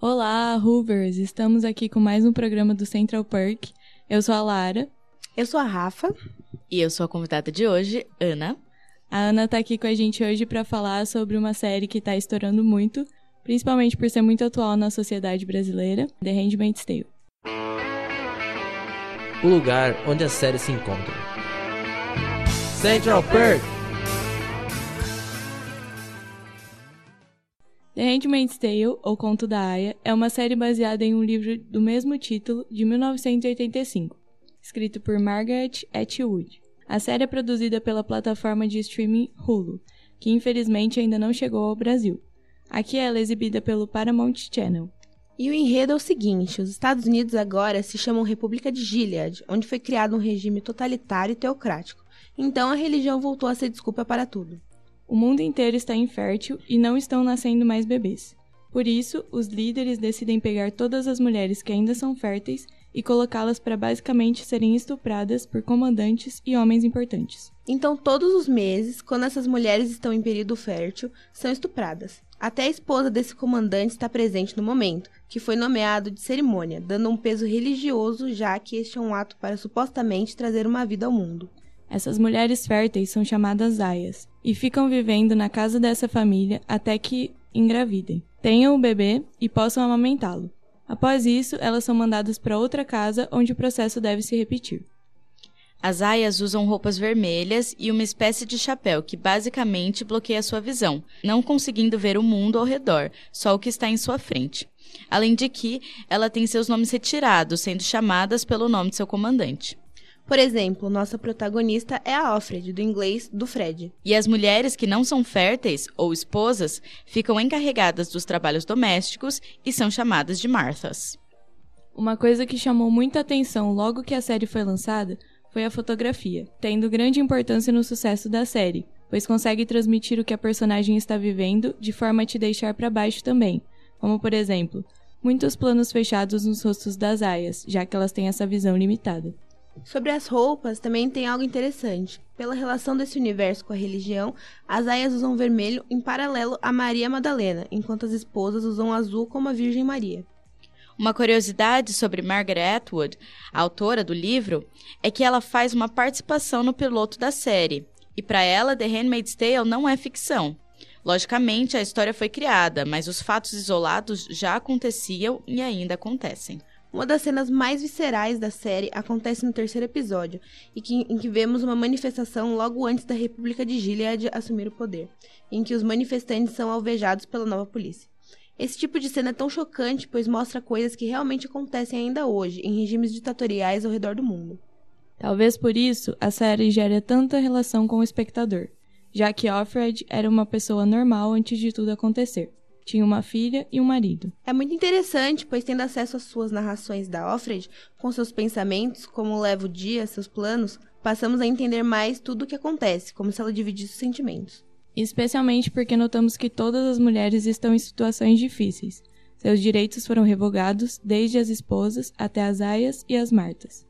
Olá, Hoovers! Estamos aqui com mais um programa do Central Perk. Eu sou a Lara. Eu sou a Rafa. E eu sou a convidada de hoje, Ana. A Ana está aqui com a gente hoje para falar sobre uma série que está estourando muito, principalmente por ser muito atual na sociedade brasileira, The Handmaid's Tale. O lugar onde as séries se encontram. Central Perk! The Handmaid's Tale, ou Conto da Aya, é uma série baseada em um livro do mesmo título, de 1985, escrito por Margaret Atwood. A série é produzida pela plataforma de streaming Hulu, que infelizmente ainda não chegou ao Brasil. Aqui ela é exibida pelo Paramount Channel. E o enredo é o seguinte: os Estados Unidos agora se chamam República de Gilead, onde foi criado um regime totalitário e teocrático. Então a religião voltou a ser desculpa para tudo. O mundo inteiro está infértil e não estão nascendo mais bebês. Por isso, os líderes decidem pegar todas as mulheres que ainda são férteis e colocá-las para basicamente serem estupradas por comandantes e homens importantes. Então, todos os meses, quando essas mulheres estão em período fértil, são estupradas. Até a esposa desse comandante está presente no momento, que foi nomeado de cerimônia, dando um peso religioso, já que este é um ato para supostamente trazer uma vida ao mundo. Essas mulheres férteis são chamadas aias e ficam vivendo na casa dessa família até que engravidem, tenham o bebê e possam amamentá-lo. Após isso, elas são mandadas para outra casa onde o processo deve se repetir. As aias usam roupas vermelhas e uma espécie de chapéu que basicamente bloqueia sua visão, não conseguindo ver o mundo ao redor, só o que está em sua frente. Além de que, ela tem seus nomes retirados, sendo chamadas pelo nome de seu comandante. Por exemplo, nossa protagonista é a Alfred, do inglês do Fred. E as mulheres que não são férteis ou esposas ficam encarregadas dos trabalhos domésticos e são chamadas de Marthas. Uma coisa que chamou muita atenção logo que a série foi lançada foi a fotografia, tendo grande importância no sucesso da série, pois consegue transmitir o que a personagem está vivendo de forma a te deixar para baixo também, como por exemplo, muitos planos fechados nos rostos das aias, já que elas têm essa visão limitada. Sobre as roupas, também tem algo interessante. Pela relação desse universo com a religião, as aias usam vermelho em paralelo a Maria Madalena, enquanto as esposas usam azul como a Virgem Maria. Uma curiosidade sobre Margaret Atwood, a autora do livro, é que ela faz uma participação no piloto da série. E para ela, The Handmaid's Tale não é ficção. Logicamente, a história foi criada, mas os fatos isolados já aconteciam e ainda acontecem. Uma das cenas mais viscerais da série acontece no terceiro episódio, em que, em que vemos uma manifestação logo antes da República de Gilead assumir o poder, em que os manifestantes são alvejados pela nova polícia. Esse tipo de cena é tão chocante, pois mostra coisas que realmente acontecem ainda hoje, em regimes ditatoriais ao redor do mundo. Talvez por isso a série gere tanta relação com o espectador, já que Alfred era uma pessoa normal antes de tudo acontecer. Tinha uma filha e um marido. É muito interessante, pois tendo acesso às suas narrações da Alfred, com seus pensamentos, como leva o dia, seus planos, passamos a entender mais tudo o que acontece, como se ela dividisse os sentimentos. Especialmente porque notamos que todas as mulheres estão em situações difíceis. Seus direitos foram revogados, desde as esposas até as aias e as martas.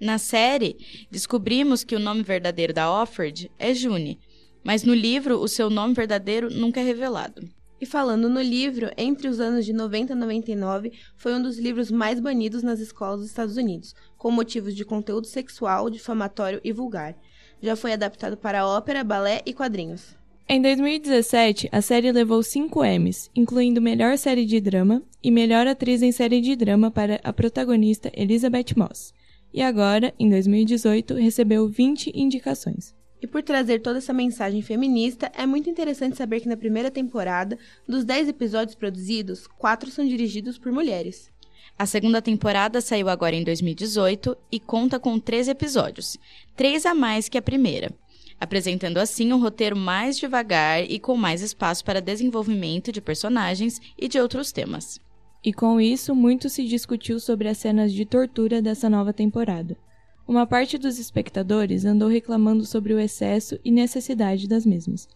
Na série, descobrimos que o nome verdadeiro da Alfred é June, mas no livro o seu nome verdadeiro nunca é revelado. E falando no livro, entre os anos de 90 e 99, foi um dos livros mais banidos nas escolas dos Estados Unidos, com motivos de conteúdo sexual, difamatório e vulgar. Já foi adaptado para ópera, balé e quadrinhos. Em 2017, a série levou 5 Emmys, incluindo Melhor Série de Drama e Melhor Atriz em Série de Drama para a protagonista Elizabeth Moss. E agora, em 2018, recebeu 20 indicações. E por trazer toda essa mensagem feminista, é muito interessante saber que na primeira temporada, dos 10 episódios produzidos, 4 são dirigidos por mulheres. A segunda temporada saiu agora em 2018 e conta com 13 episódios, três a mais que a primeira, apresentando assim um roteiro mais devagar e com mais espaço para desenvolvimento de personagens e de outros temas. E com isso, muito se discutiu sobre as cenas de tortura dessa nova temporada. Uma parte dos espectadores andou reclamando sobre o excesso e necessidade das mesmas.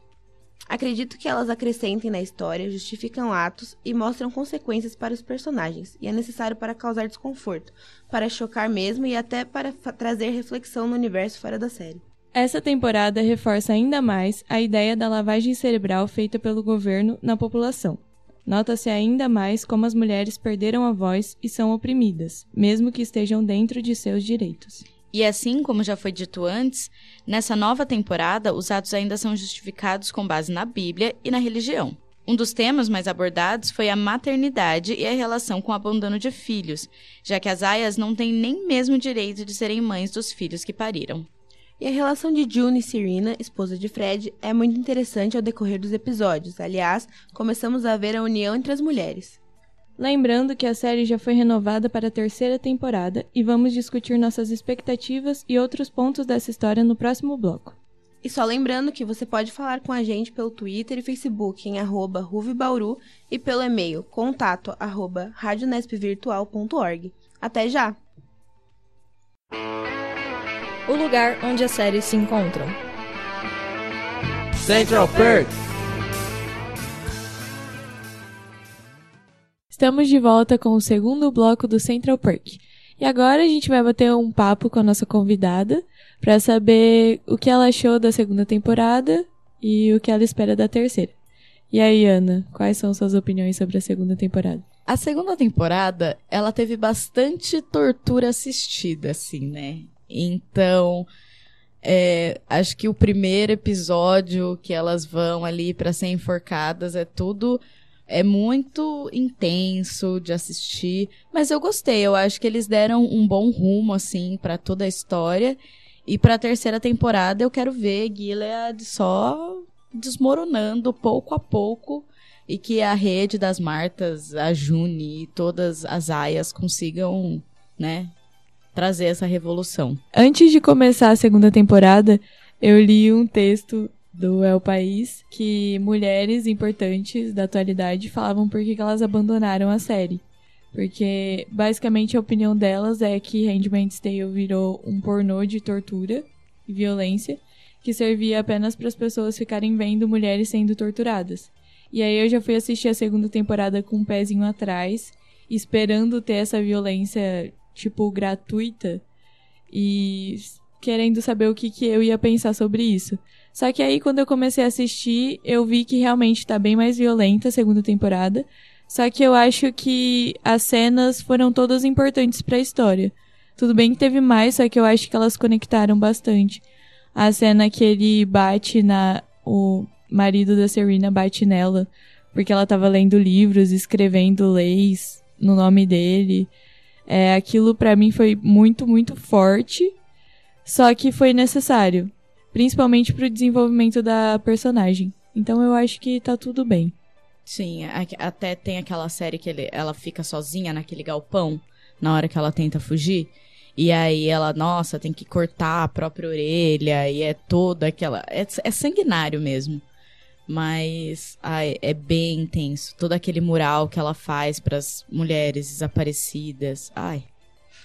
Acredito que elas acrescentem na história, justificam atos e mostram consequências para os personagens, e é necessário para causar desconforto, para chocar mesmo e até para trazer reflexão no universo fora da série. Essa temporada reforça ainda mais a ideia da lavagem cerebral feita pelo governo na população. Nota-se ainda mais como as mulheres perderam a voz e são oprimidas, mesmo que estejam dentro de seus direitos. E assim como já foi dito antes, nessa nova temporada os atos ainda são justificados com base na Bíblia e na religião. Um dos temas mais abordados foi a maternidade e a relação com o abandono de filhos, já que as aias não têm nem mesmo direito de serem mães dos filhos que pariram. E a relação de June e Serena, esposa de Fred, é muito interessante ao decorrer dos episódios. Aliás, começamos a ver a união entre as mulheres. Lembrando que a série já foi renovada para a terceira temporada e vamos discutir nossas expectativas e outros pontos dessa história no próximo bloco. E só lembrando que você pode falar com a gente pelo Twitter e Facebook em arroba Ruvibauru e pelo e-mail contato arroba radionespvirtual.org. Até já! O lugar onde as séries se encontram. Central Perk! Estamos de volta com o segundo bloco do Central Perk. E agora a gente vai bater um papo com a nossa convidada para saber o que ela achou da segunda temporada e o que ela espera da terceira. E aí, Ana, quais são suas opiniões sobre a segunda temporada? A segunda temporada, ela teve bastante tortura assistida, assim, né? Então, é, acho que o primeiro episódio que elas vão ali para ser enforcadas é tudo é muito intenso de assistir, mas eu gostei. Eu acho que eles deram um bom rumo assim para toda a história. E para a terceira temporada eu quero ver Gilead só desmoronando pouco a pouco e que a rede das Martas, a June e todas as aias consigam, né, trazer essa revolução. Antes de começar a segunda temporada, eu li um texto do El País que mulheres importantes da atualidade falavam por que elas abandonaram a série. Porque basicamente a opinião delas é que Handmaid's Tale virou um pornô de tortura e violência que servia apenas para as pessoas ficarem vendo mulheres sendo torturadas. E aí eu já fui assistir a segunda temporada com um pezinho atrás, esperando ter essa violência tipo gratuita e querendo saber o que, que eu ia pensar sobre isso. Só que aí quando eu comecei a assistir, eu vi que realmente tá bem mais violenta a segunda temporada. Só que eu acho que as cenas foram todas importantes para a história. Tudo bem que teve mais, só que eu acho que elas conectaram bastante. A cena que ele bate na. O marido da Serena bate nela, porque ela tava lendo livros, escrevendo leis no nome dele. É, aquilo para mim foi muito, muito forte. Só que foi necessário. Principalmente pro desenvolvimento da personagem. Então eu acho que tá tudo bem. Sim, até tem aquela série que ele, ela fica sozinha naquele galpão na hora que ela tenta fugir. E aí ela, nossa, tem que cortar a própria orelha e é toda aquela. É, é sanguinário mesmo. Mas ai, é bem intenso. Todo aquele mural que ela faz para as mulheres desaparecidas. Ai,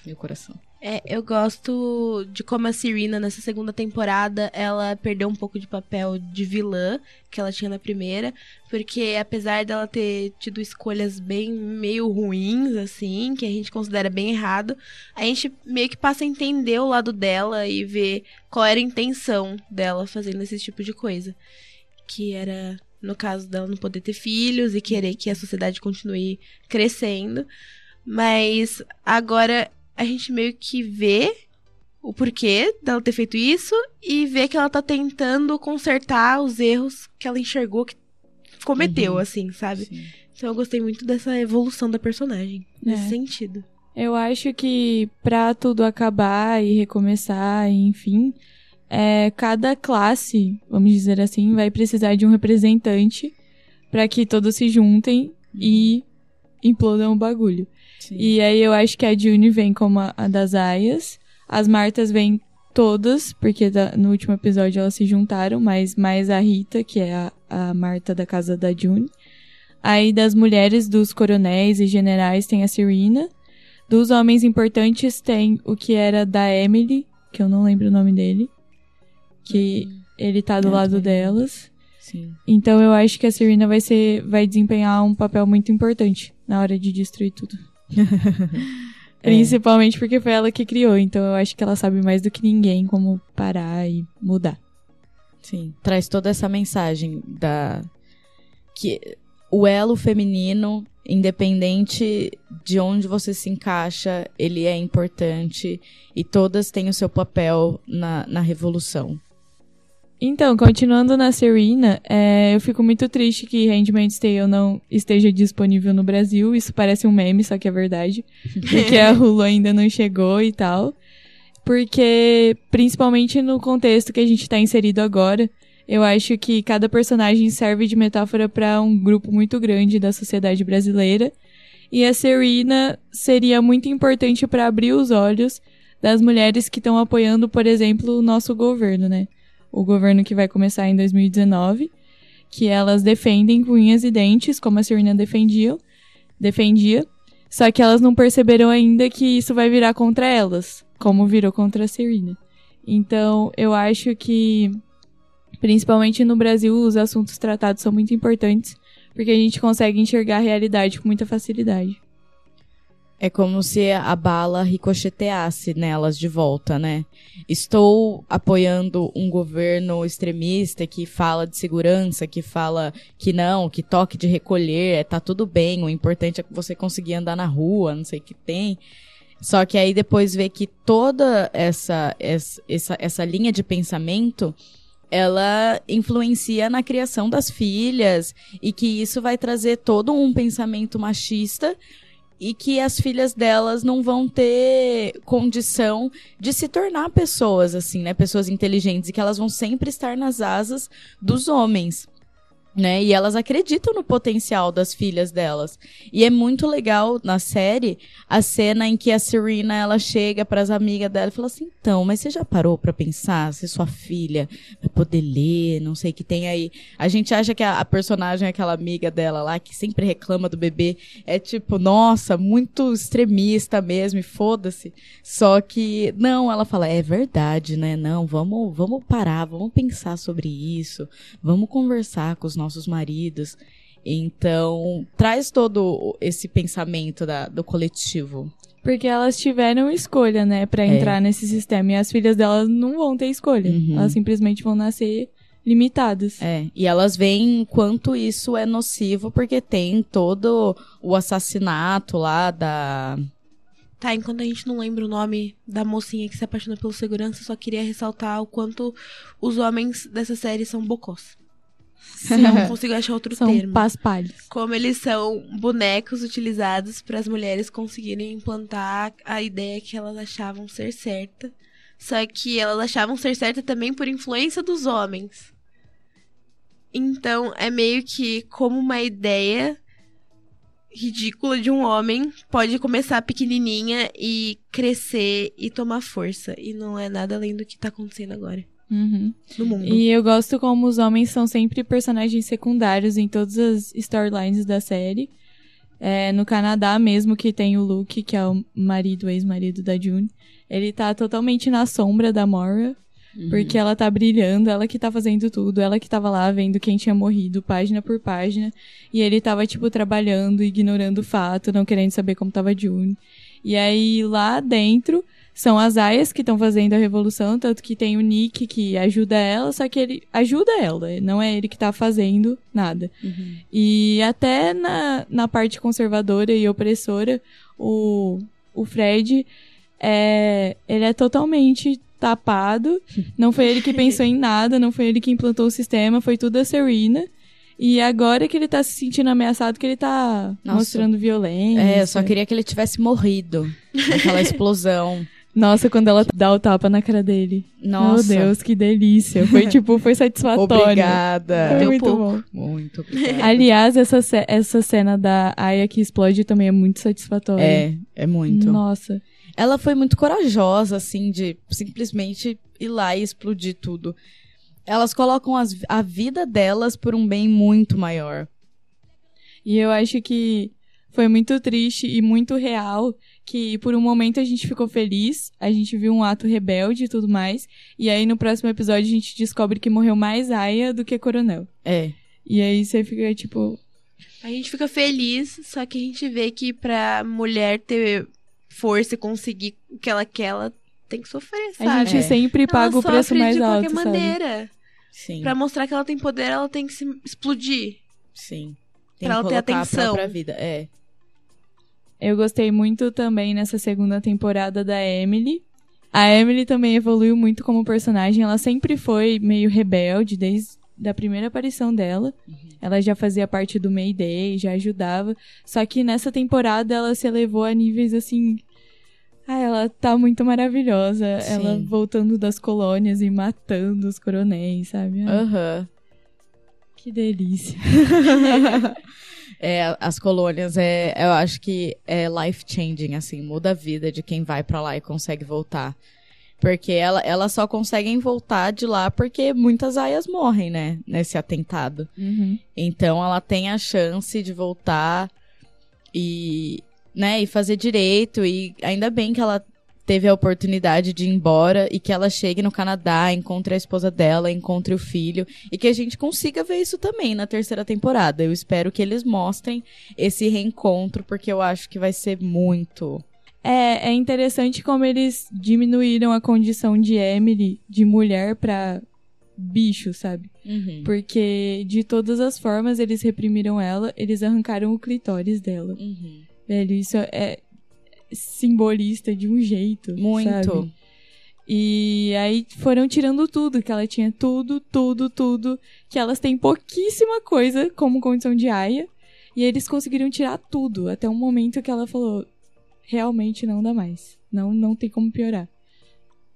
meu coração. É, eu gosto de como a Serena, nessa segunda temporada, ela perdeu um pouco de papel de vilã que ela tinha na primeira, porque apesar dela ter tido escolhas bem meio ruins, assim, que a gente considera bem errado, a gente meio que passa a entender o lado dela e ver qual era a intenção dela fazendo esse tipo de coisa. Que era, no caso dela, não poder ter filhos e querer que a sociedade continue crescendo. Mas agora a gente meio que vê o porquê dela ter feito isso e vê que ela tá tentando consertar os erros que ela enxergou que cometeu, uhum. assim, sabe? Sim. Então eu gostei muito dessa evolução da personagem, nesse é. sentido. Eu acho que pra tudo acabar e recomeçar, enfim, é, cada classe, vamos dizer assim, vai precisar de um representante para que todos se juntem e implodam o bagulho. Sim. E aí eu acho que a June vem como a, a das aias. As Martas vêm todas, porque da, no último episódio elas se juntaram, mas mais a Rita, que é a, a Marta da casa da June. Aí das mulheres, dos coronéis e generais, tem a Serena. Dos homens importantes tem o que era da Emily, que eu não lembro o nome dele. Que hum. ele tá do lado delas. Sim. Então eu acho que a Serena vai ser. vai desempenhar um papel muito importante na hora de destruir tudo. É. Principalmente porque foi ela que criou, então eu acho que ela sabe mais do que ninguém como parar e mudar. Sim, traz toda essa mensagem da que o elo feminino, independente de onde você se encaixa, ele é importante e todas têm o seu papel na, na revolução. Então, continuando na Serena, é, eu fico muito triste que Handmaid's Tale não esteja disponível no Brasil. Isso parece um meme, só que é verdade. Porque a Hulu ainda não chegou e tal. Porque, principalmente no contexto que a gente está inserido agora, eu acho que cada personagem serve de metáfora para um grupo muito grande da sociedade brasileira. E a Serena seria muito importante para abrir os olhos das mulheres que estão apoiando, por exemplo, o nosso governo, né? O governo que vai começar em 2019, que elas defendem com unhas e dentes, como a Serena defendia, defendia, só que elas não perceberam ainda que isso vai virar contra elas, como virou contra a Serena. Então, eu acho que, principalmente no Brasil, os assuntos tratados são muito importantes, porque a gente consegue enxergar a realidade com muita facilidade. É como se a bala ricocheteasse nelas de volta, né? Estou apoiando um governo extremista que fala de segurança, que fala que não, que toque de recolher, é, tá tudo bem, o importante é que você conseguir andar na rua, não sei o que tem. Só que aí depois vê que toda essa, essa, essa linha de pensamento ela influencia na criação das filhas e que isso vai trazer todo um pensamento machista e que as filhas delas não vão ter condição de se tornar pessoas assim, né, pessoas inteligentes e que elas vão sempre estar nas asas dos homens né? E elas acreditam no potencial das filhas delas. E é muito legal na série a cena em que a Serena ela chega para as amigas dela e fala assim: "Então, mas você já parou para pensar se sua filha vai poder ler, não sei o que tem aí". A gente acha que a, a personagem aquela amiga dela lá que sempre reclama do bebê é tipo, nossa, muito extremista mesmo, e foda-se. Só que não, ela fala: "É verdade, né? Não, vamos, vamos parar, vamos pensar sobre isso, vamos conversar com os nossos nossos maridos. Então, traz todo esse pensamento da, do coletivo. Porque elas tiveram escolha, né, para é. entrar é. nesse sistema. E as filhas delas não vão ter escolha. Uhum. Elas simplesmente vão nascer limitadas. É, e elas veem quanto isso é nocivo, porque tem todo o assassinato lá da. Tá, enquanto a gente não lembra o nome da mocinha que se apaixona pelo segurança, só queria ressaltar o quanto os homens dessa série são bocós. Não consigo achar outro são termo. paspalhos. Como eles são bonecos utilizados para as mulheres conseguirem implantar a ideia que elas achavam ser certa. Só que elas achavam ser certa também por influência dos homens. Então, é meio que como uma ideia ridícula de um homem pode começar pequenininha e crescer e tomar força. E não é nada além do que tá acontecendo agora. Uhum. No mundo. E eu gosto como os homens são sempre personagens secundários em todas as storylines da série. É, no Canadá mesmo, que tem o Luke, que é o marido, ex-marido da June. Ele tá totalmente na sombra da Mora. Uhum. Porque ela tá brilhando, ela que tá fazendo tudo, ela que tava lá vendo quem tinha morrido, página por página. E ele tava, tipo, trabalhando, ignorando o fato, não querendo saber como tava a June. E aí, lá dentro, são as aias que estão fazendo a revolução, tanto que tem o Nick que ajuda ela, só que ele ajuda ela, não é ele que tá fazendo nada. Uhum. E até na, na parte conservadora e opressora, o, o Fred, é, ele é totalmente tapado, não foi ele que pensou em nada, não foi ele que implantou o sistema, foi tudo a Serena. E agora que ele tá se sentindo ameaçado, que ele tá Nossa. mostrando violência. É, eu só queria que ele tivesse morrido naquela explosão. Nossa, quando ela dá o tapa na cara dele. Nossa. Meu Deus, que delícia. Foi tipo, foi satisfatório. Obrigada. Foi muito pouco. bom. Muito obrigada. Aliás, essa, essa cena da Aya que explode também é muito satisfatória. É, é muito. Nossa. Ela foi muito corajosa, assim, de simplesmente ir lá e explodir tudo. Elas colocam as, a vida delas por um bem muito maior. E eu acho que foi muito triste e muito real que por um momento a gente ficou feliz, a gente viu um ato rebelde e tudo mais, e aí no próximo episódio a gente descobre que morreu mais Aya do que Coronel. É. E aí você fica tipo. A gente fica feliz, só que a gente vê que pra mulher ter força e conseguir o que ela quer, ela tem que sofrer, sabe? A gente é. sempre paga ela o preço mais alto. De qualquer maneira. Sim. Pra mostrar que ela tem poder, ela tem que se explodir. Sim. Tem Pra que ela ter a atenção. própria vida. É. Eu gostei muito também nessa segunda temporada da Emily. A Emily também evoluiu muito como personagem. Ela sempre foi meio rebelde desde a primeira aparição dela. Ela já fazia parte do Mayday, já ajudava. Só que nessa temporada ela se elevou a níveis assim. Ah, ela tá muito maravilhosa. Sim. Ela voltando das colônias e matando os coronéis, sabe? Ah, Aham. Que delícia. É, as colônias, é, eu acho que é life-changing, assim, muda a vida de quem vai pra lá e consegue voltar. Porque ela, elas só conseguem voltar de lá porque muitas aias morrem, né, nesse atentado. Uhum. Então ela tem a chance de voltar e, né, e fazer direito. E ainda bem que ela teve a oportunidade de ir embora e que ela chegue no Canadá, encontre a esposa dela, encontre o filho e que a gente consiga ver isso também na terceira temporada. Eu espero que eles mostrem esse reencontro porque eu acho que vai ser muito. É, é interessante como eles diminuíram a condição de Emily de mulher pra bicho, sabe? Uhum. Porque de todas as formas eles reprimiram ela, eles arrancaram o clitóris dela. Uhum. Velho, isso é simbolista de um jeito. Muito. sabe? E aí foram tirando tudo, que ela tinha tudo, tudo, tudo. Que elas têm pouquíssima coisa como condição de aia. E eles conseguiram tirar tudo, até um momento que ela falou: realmente não dá mais. Não, não tem como piorar.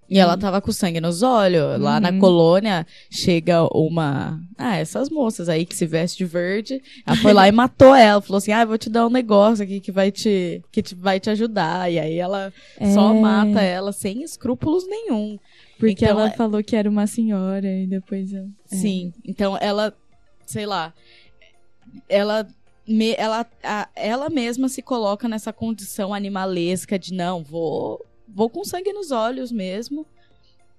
E ela tava com sangue nos olhos. Lá na Uhum. colônia chega uma. Ah, essas moças aí que se veste de verde. Ela foi lá e matou ela. Falou assim: Ah, vou te dar um negócio aqui que vai te, que te, vai te ajudar. E aí ela só É. mata ela sem escrúpulos nenhum. Porque Então, ela é- falou que era uma senhora e depois. ela- é. Sim. Então ela, sei lá, ela. me- ela, a- ela mesma se coloca nessa condição animalesca de não, vou, vou com sangue nos olhos mesmo.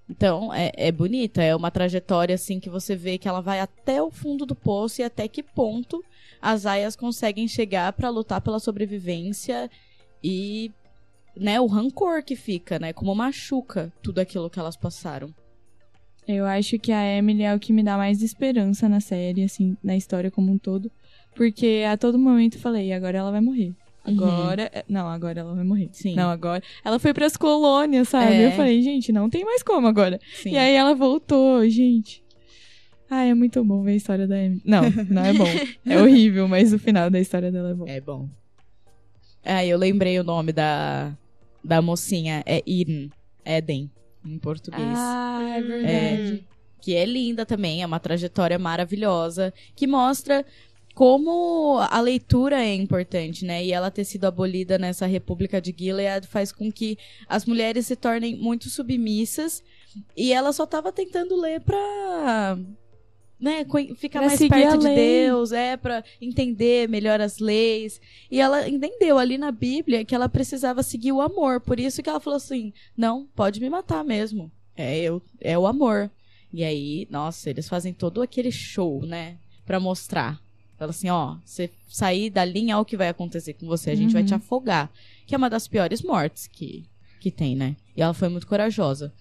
Então, é, é bonita, é uma trajetória assim que você vê que ela vai até o fundo do poço e até que ponto as aias conseguem chegar pra lutar pela sobrevivência e né, o rancor que fica, né, como machuca tudo aquilo que elas passaram. Eu acho que a Emily é o que me dá mais esperança na série, assim, na história como um todo. Porque a todo momento eu falei, agora ela vai morrer. Agora. Não, agora ela vai morrer. Uhum. Sim. Não, agora. Ela foi pras colônias, sabe? É. Eu falei, gente, não tem mais como agora. Sim. E aí ela voltou, gente. Ah, é muito bom ver a história da Emily. Não, não é bom. É horrível, mas o final da história dela é bom. É bom. Ah, eu lembrei o nome da, da mocinha. É Eden. Eden, em português. Ah, é Hum. verdade. Que é linda também, é uma trajetória maravilhosa. Que mostra como a leitura é importante, né? E ela ter sido abolida nessa República de Gilead faz com que as mulheres se tornem muito submissas. E ela só tava tentando ler pra. Né, ficar Pra mais perto de. Deus, é, pra entender melhor as leis. E ela entendeu ali na Bíblia que ela precisava seguir o amor. Por isso que ela falou assim: não, pode me matar mesmo. É, eu, é o amor. E aí, nossa, eles fazem todo aquele show, né? Pra mostrar. Fala assim, ó, você sair da linha, olha o que vai acontecer com você. A gente vai Uhum. te afogar. Que é uma das piores mortes que, que tem, né? E ela foi muito corajosa.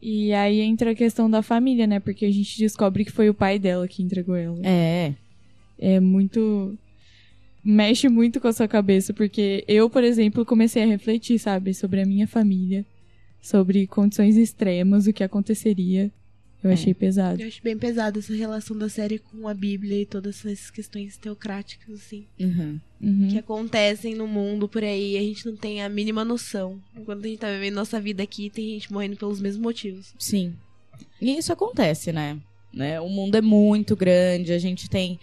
E aí entra a questão da família, né? Porque a gente descobre que foi o pai dela que entregou ela. É. é muito. mexe muito com a sua cabeça, porque eu, por exemplo, comecei a refletir, sabe, sobre a minha família, sobre condições extremas, o que aconteceria. Eu É. achei pesado. Eu acho bem pesada essa relação da série com a Bíblia e todas essas questões teocráticas, assim, Uhum. Uhum. que acontecem no mundo por aí e a gente não tem a mínima noção. Enquanto a gente tá vivendo nossa vida aqui, tem gente morrendo pelos mesmos motivos. Sim. E isso acontece, né? né? O mundo é muito grande, a gente tem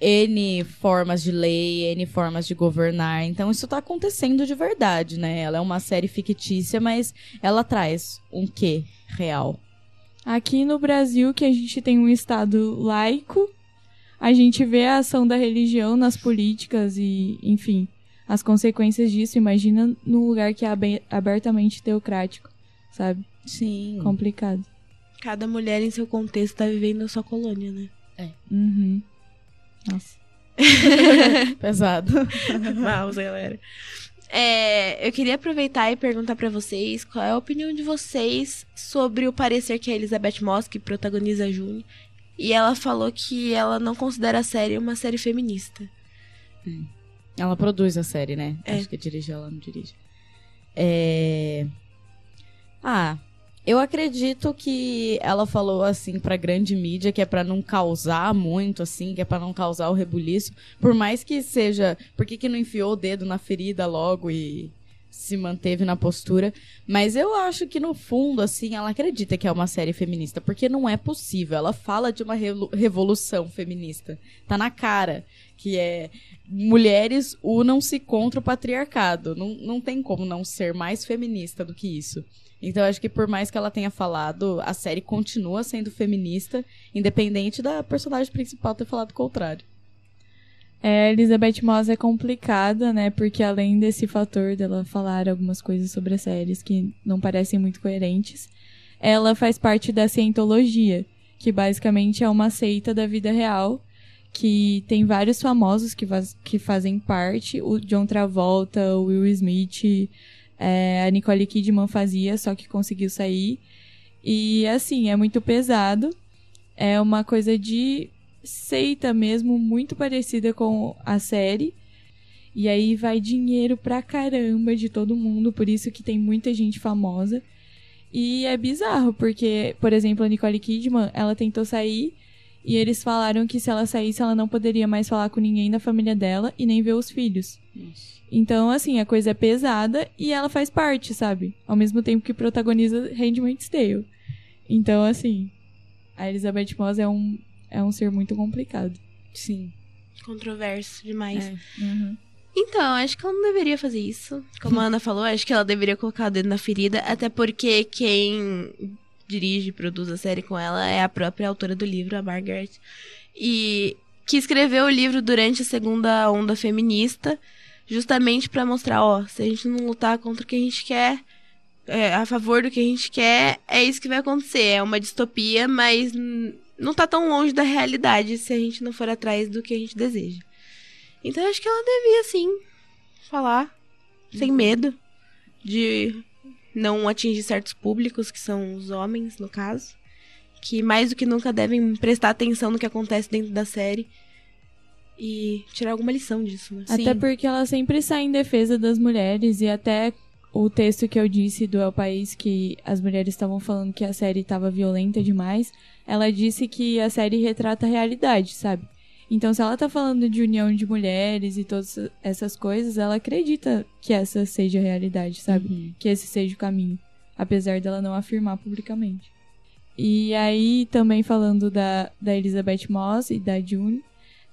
N formas de lei, N formas de governar. Então isso tá acontecendo de verdade, né? Ela é uma série fictícia, mas ela traz um quê real. Aqui no Brasil, que a gente tem um Estado laico, a gente vê a ação da religião nas políticas e, enfim, as consequências disso. Imagina num lugar que é abe- abertamente teocrático, sabe? Sim. Complicado. Cada mulher em seu contexto tá vivendo a sua colônia, né? Uhum. Nossa. Pesado. Vamos, galera. É, eu queria aproveitar e perguntar pra vocês qual é a opinião de vocês sobre o parecer que a Elizabeth Moss, que protagoniza a June, e ela falou que ela não considera a série uma série feminista. Ela produz a série, né? É. Acho que dirige, ela não dirige. É... Ah, eu acredito que ela falou assim pra grande mídia que é pra não causar muito, assim, que é pra não causar o rebuliço. Por mais que seja. Por que, que não enfiou o dedo na ferida logo e se manteve na postura? Mas eu acho que no fundo, assim, ela acredita que é uma série feminista, porque não é possível. Ela fala de uma revolução feminista. Tá na cara que é mulheres unam-se contra o patriarcado. Não, não tem como não ser mais feminista do que isso. Então, acho que por mais que ela tenha falado, a série continua sendo feminista, independente da personagem principal ter falado o contrário. É, Elizabeth Moss é complicada, né? Porque além desse fator dela falar algumas coisas sobre as séries que não parecem muito coerentes, ela faz parte da Cientologia, que basicamente é uma seita da vida real, que tem vários famosos que, faz- que fazem parte, o John Travolta, o Will Smith, é, a Nicole Kidman fazia, só que conseguiu sair. E assim, é muito pesado. É uma coisa de seita mesmo, muito parecida com a série. E aí vai dinheiro pra caramba de todo mundo, por isso que tem muita gente famosa. E é bizarro, porque, por exemplo, a Nicole Kidman, ela tentou sair e eles falaram que se ela saísse, ela não poderia mais falar com ninguém da família dela e nem ver os filhos. Então, assim, a coisa é pesada e ela faz parte, sabe? Ao mesmo tempo que protagoniza Handmaid's Tale. Então, assim, a Elizabeth Moss é um, é um ser muito complicado. Sim. Controverso demais. É. Então, acho que ela não deveria fazer isso. Como a Ana falou, acho que ela deveria colocar o dedo na ferida, até porque quem dirige e produz a série com ela é a própria autora do livro, a Margaret. E que escreveu o livro durante a segunda onda feminista, justamente pra mostrar, ó, se a gente não lutar contra o que a gente quer, é, a favor do que a gente quer, é isso que vai acontecer. É uma distopia, mas não tá tão longe da realidade se a gente não for atrás do que a gente deseja. Então eu acho que ela devia sim falar sem medo de não atingir certos públicos, que são os homens, no caso, que mais do que nunca devem prestar atenção no que acontece dentro da série e tirar alguma lição disso, né? Até porque ela sempre sai em defesa das mulheres e até o texto que eu disse do El País que as mulheres estavam falando que a série estava violenta demais, ela disse que a série retrata a realidade, sabe? Então, se ela tá falando de união de mulheres e todas essas coisas, ela acredita que essa seja a realidade, sabe? Uhum. Que esse seja o caminho, apesar dela não afirmar publicamente. E aí, também falando da, da Elizabeth Moss e da June,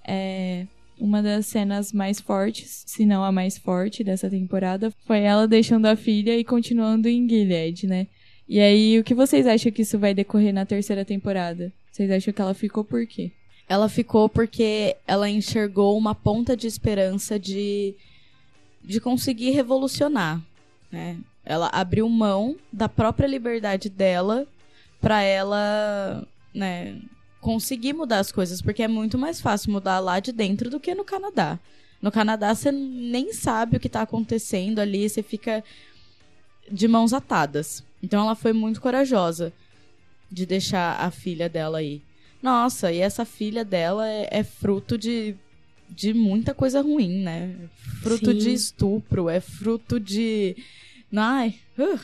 é, uma das cenas mais fortes, se não a mais forte dessa temporada, foi ela deixando a filha e continuando em Gilead, né? E aí, o que vocês acham que isso vai decorrer na terceira temporada? Vocês acham que ela ficou por quê? Ela ficou porque ela enxergou uma ponta de esperança de, de conseguir revolucionar. Né? Ela abriu mão da própria liberdade dela para ela né, conseguir mudar as coisas, porque é muito mais fácil mudar lá de dentro do que no Canadá. No Canadá você nem sabe o que tá acontecendo ali, você fica de mãos atadas. Então ela foi muito corajosa de deixar a filha dela aí. Nossa, e essa filha dela é, é fruto de, de muita coisa ruim, né? Fruto Sim. de estupro, é fruto de. Ai, uh,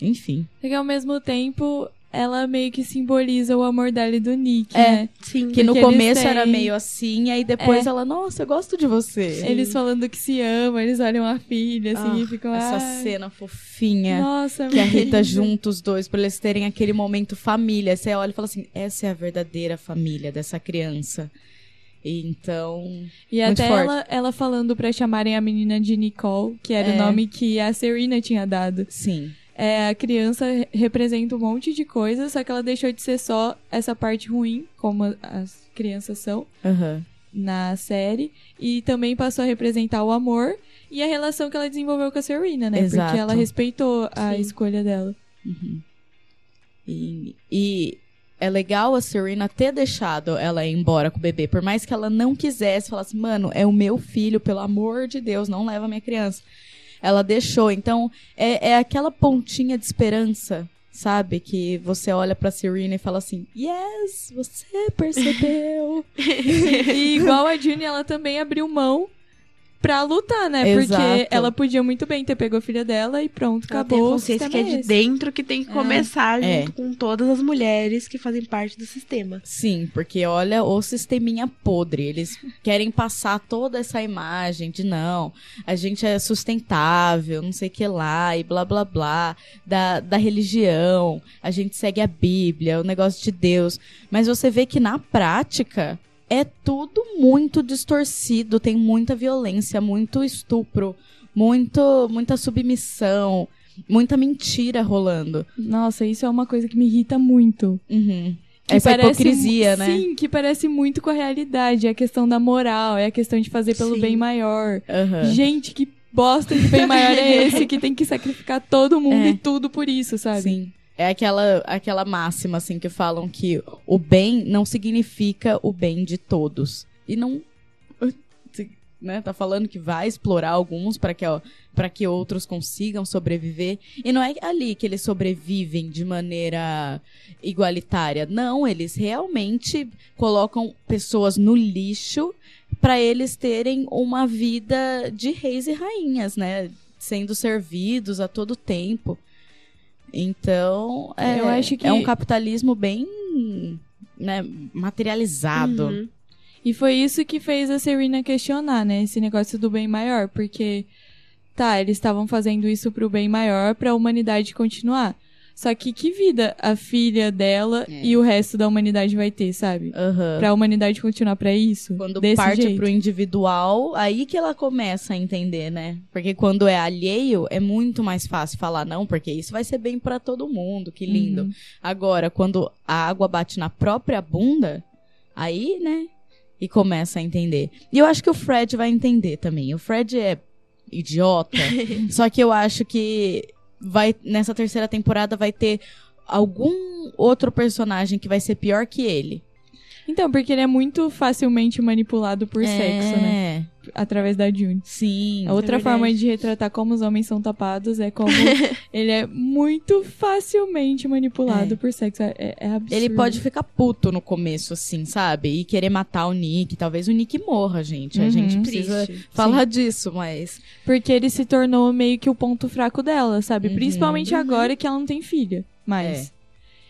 enfim. Porque ao mesmo tempo, ela meio que simboliza o amor dela e do Nick, É. né? Sim. Que no Porque começo era têm- meio assim, aí depois É. ela, nossa, eu gosto de você. Eles falando que se amam, eles olham a filha, assim, Ah, e ficam... Essa "Ai, cena fofinha. Nossa, Que a Rita lindo." junta os dois pra eles terem aquele momento família. Você olha e fala assim: essa é a verdadeira família dessa criança. Então. E Muito até forte. ela, ela falando pra chamarem a menina de Nicole, que era É. o nome que a Serena tinha dado. Sim. É, a criança re- representa um monte de coisa, só que ela deixou de ser só essa parte ruim, como as crianças são Aham. na série, e também passou a representar o amor e a relação que ela desenvolveu com a Serena, né? Exato. Porque ela respeitou a Sim. escolha dela. Uhum. E, e é legal a Serena ter deixado ela ir embora com o bebê. Por mais que ela não quisesse, falasse, mano, é o meu filho, pelo amor de Deus, não leva minha criança. Ela deixou. Então, é, é aquela pontinha de esperança, sabe? Que você olha pra Serena e fala assim, yes, você percebeu. E igual a June, ela também abriu mão pra lutar, né? Porque Exato. ela podia muito bem ter pegou a filha dela e pronto, Ela tem acabou. o consciência que é de dentro que tem que começar É. junto com todas as mulheres que fazem parte do sistema. Sim, porque olha o sisteminha podre. Eles querem passar toda essa imagem de não, a gente é sustentável, não sei o que lá, e blá blá blá, da, da religião, a gente segue a Bíblia, o negócio de Deus. Mas você vê que na prática é tudo muito distorcido, tem muita violência, muito estupro, muito, muita submissão, muita mentira rolando. Nossa, isso é uma coisa que me irrita muito. Uhum. Que Essa parece hipocrisia, né? Sim, que parece muito com a realidade. É a questão da moral, é a questão de fazer pelo Sim. bem maior. Aham. Gente, que bosta de bem maior é esse que tem que sacrificar todo mundo É. e tudo por isso, sabe? Sim. É aquela, aquela máxima, assim, que falam que o bem não significa o bem de todos. E não. Né, tá falando que vai explorar alguns para que, que outros consigam sobreviver. E não é ali que eles sobrevivem de maneira igualitária. Não, eles realmente colocam pessoas no lixo para eles terem uma vida de reis e rainhas, né? Sendo servidos a todo tempo. Então, é, Eu acho que- é um capitalismo bem né, materializado. Uhum. E foi isso que fez a Serena questionar, né? Esse negócio do bem maior. Porque, tá, eles estavam fazendo isso pro bem maior pra humanidade continuar. Só que que vida a filha dela É. e o resto da humanidade vai ter, sabe? Aham. Pra humanidade continuar pra isso? Quando desse parte jeito. pro individual, aí que ela começa a entender, né? Porque quando é alheio, é muito mais fácil falar não, porque isso vai ser bem pra todo mundo, que lindo. Uhum. Agora, quando a água bate na própria bunda, aí, né? E começa a entender. E eu acho que o Fred vai entender também. O Fred é idiota, só que eu acho que vai nessa terceira temporada vai ter algum outro personagem que vai ser pior que ele. Então, porque ele é muito facilmente manipulado por sexo, né? É, Através da June. Sim. A outra É forma de retratar como os homens são tapados é como ele é muito facilmente manipulado É. por sexo. É, é absurdo. Ele pode ficar puto no começo, assim, sabe? E querer matar o Nick. Talvez o Nick morra, gente. A Uhum. gente precisa Triste. falar disso, mas. Porque ele se tornou meio que o ponto fraco dela, sabe? Uhum. Principalmente Uhum. agora que ela não tem filha. Mas. É.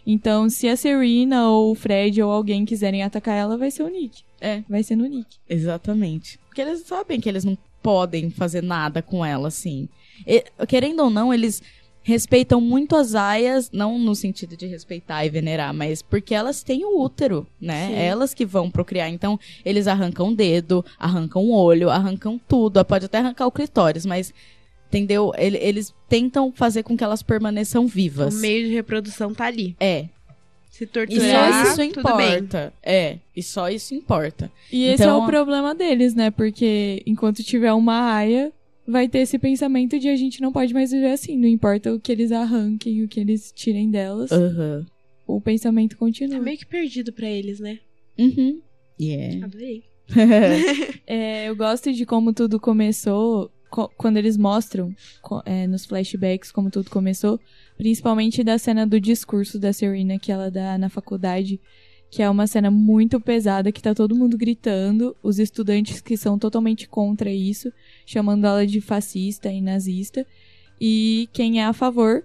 Então, se a Serena ou o Fred ou alguém quiserem atacar ela, vai ser o Nick. É. Vai ser no Nick. Exatamente. Porque eles sabem que eles não podem fazer nada com ela, assim. E, querendo ou não, eles respeitam muito as aias, não no sentido de respeitar e venerar, mas porque elas têm o útero, né? Sim. Elas que vão procriar. Então, eles arrancam o dedo, arrancam o olho, arrancam tudo. Pode até arrancar o clitóris, mas. Entendeu? Ele- Eles tentam fazer com que elas permaneçam O vivas. meio de reprodução tá ali. É. Se E torturar, só isso importa. É. E só isso importa. E esse é Então- o problema deles, né? Porque enquanto tiver uma aia, vai ter esse pensamento de a gente não pode mais viver assim. Não importa o que eles arranquem, o que eles tirem delas, o pensamento continua. É meio que perdido pra eles, né? Uhum. Yeah. Adorei. É, eu gosto de como tudo começou, co- quando eles mostram é, nos flashbacks como tudo começou, principalmente da cena do discurso da Serena que ela dá na faculdade, que é uma cena muito pesada, que tá todo mundo gritando, os estudantes que são totalmente contra isso, chamando ela de fascista e nazista, e quem é a favor,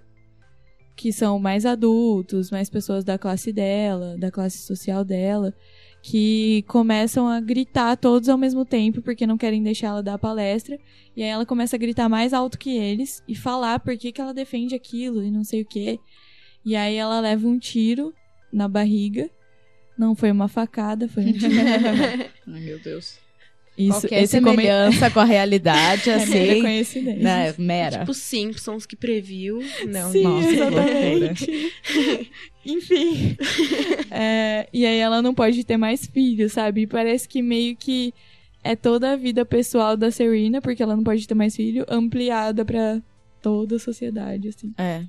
que são mais adultos, mais pessoas da classe dela, da classe social dela, que começam a gritar todos ao mesmo tempo porque não querem deixar ela dar a palestra. E aí ela começa a gritar mais alto que eles e falar por que, que ela defende aquilo e não sei o quê. E aí ela leva um tiro na barriga. Não foi uma facada, foi um tiro. Ai, meu Deus. Isso, Qualquer esse come- semelhança com a realidade, é mera assim, coincidência. né, mera. Tipo Simpsons que previu. Não, Sim, nossa, exatamente. Enfim. É, e aí ela não pode ter mais filhos, sabe? E parece que meio que é toda a vida pessoal da Serena, porque ela não pode ter mais filho, ampliada pra toda a sociedade, assim. É.